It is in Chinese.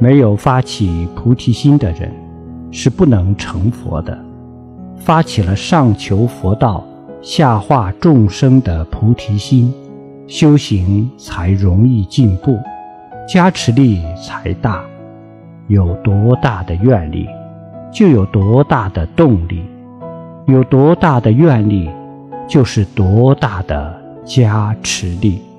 没有发起菩提心的人是不能成佛的发起了上求佛道下化众生的菩提心修行才容易进步。加持力才大有多大的愿力就有多大的动力有多大的愿力就是多大的加持力。